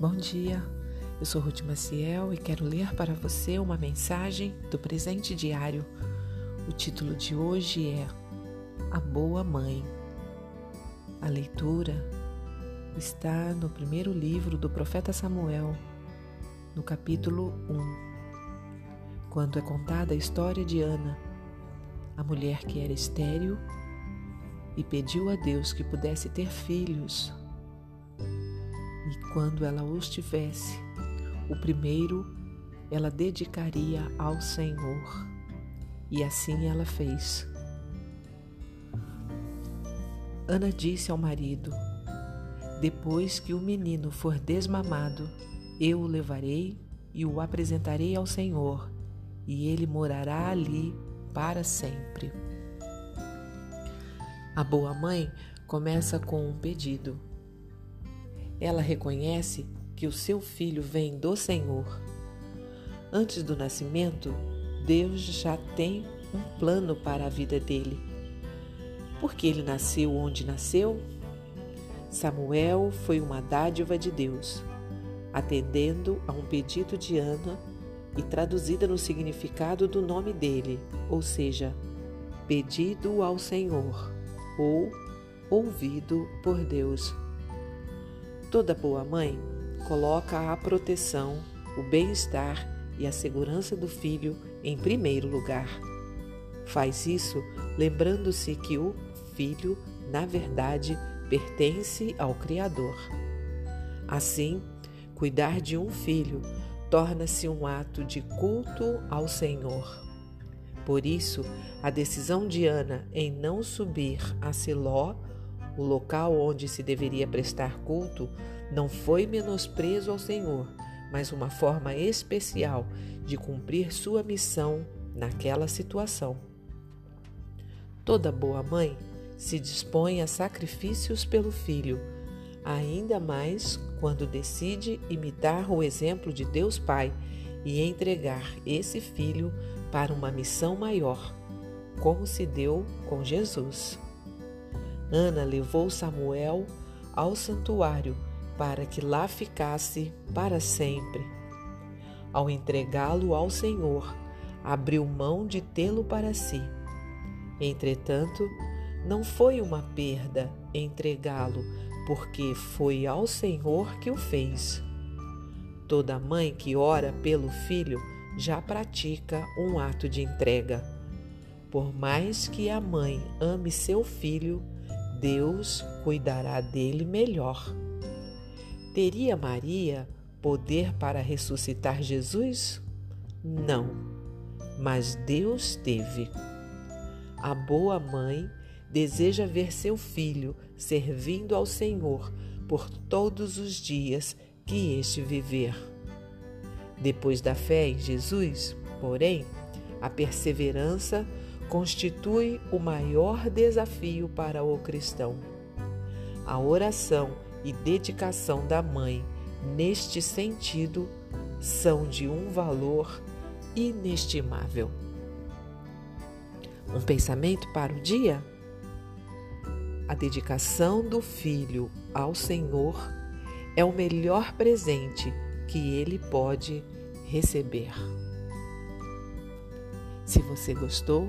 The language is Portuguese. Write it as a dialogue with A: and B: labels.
A: Bom dia, eu sou Ruth Maciel e quero ler para você uma mensagem do presente diário. O título de hoje é A Boa Mãe. A leitura está no primeiro livro do profeta Samuel, no capítulo 1, quando é contada a história de Ana, a mulher que era estéril e pediu a Deus que pudesse ter filhos e quando ela os tivesse, o primeiro ela dedicaria ao Senhor. E assim ela fez. Ana disse ao marido: Depois que o menino for desmamado, eu o levarei e o apresentarei ao Senhor, e ele morará ali para sempre. A boa mãe começa com um pedido. Ela reconhece que o seu filho vem do Senhor. Antes do nascimento, Deus já tem um plano para a vida dele. Porque ele nasceu onde nasceu? Samuel foi uma dádiva de Deus, atendendo a um pedido de Ana e traduzida no significado do nome dele, ou seja, pedido ao Senhor ou ouvido por Deus. Toda boa mãe coloca a proteção, o bem-estar e a segurança do filho em primeiro lugar. Faz isso lembrando-se que o filho, na verdade, pertence ao Criador. Assim, cuidar de um filho torna-se um ato de culto ao Senhor. Por isso, a decisão de Ana em não subir a Siló o local onde se deveria prestar culto não foi menosprezo ao Senhor, mas uma forma especial de cumprir sua missão naquela situação. Toda boa mãe se dispõe a sacrifícios pelo filho, ainda mais quando decide imitar o exemplo de Deus Pai e entregar esse filho para uma missão maior, como se deu com Jesus. Ana levou Samuel ao santuário para que lá ficasse para sempre. Ao entregá-lo ao Senhor, abriu mão de tê-lo para si. Entretanto, não foi uma perda entregá-lo, porque foi ao Senhor que o fez. Toda mãe que ora pelo filho já pratica um ato de entrega. Por mais que a mãe ame seu filho, Deus cuidará dele melhor. Teria Maria poder para ressuscitar Jesus? Não, mas Deus teve. A boa mãe deseja ver seu filho servindo ao Senhor por todos os dias que este viver. Depois da fé em Jesus, porém, a perseverança constitui o maior desafio para o cristão. A oração e dedicação da mãe, neste sentido, são de um valor inestimável. Um pensamento para o dia? A dedicação do filho ao Senhor é o melhor presente que ele pode receber. Se você gostou,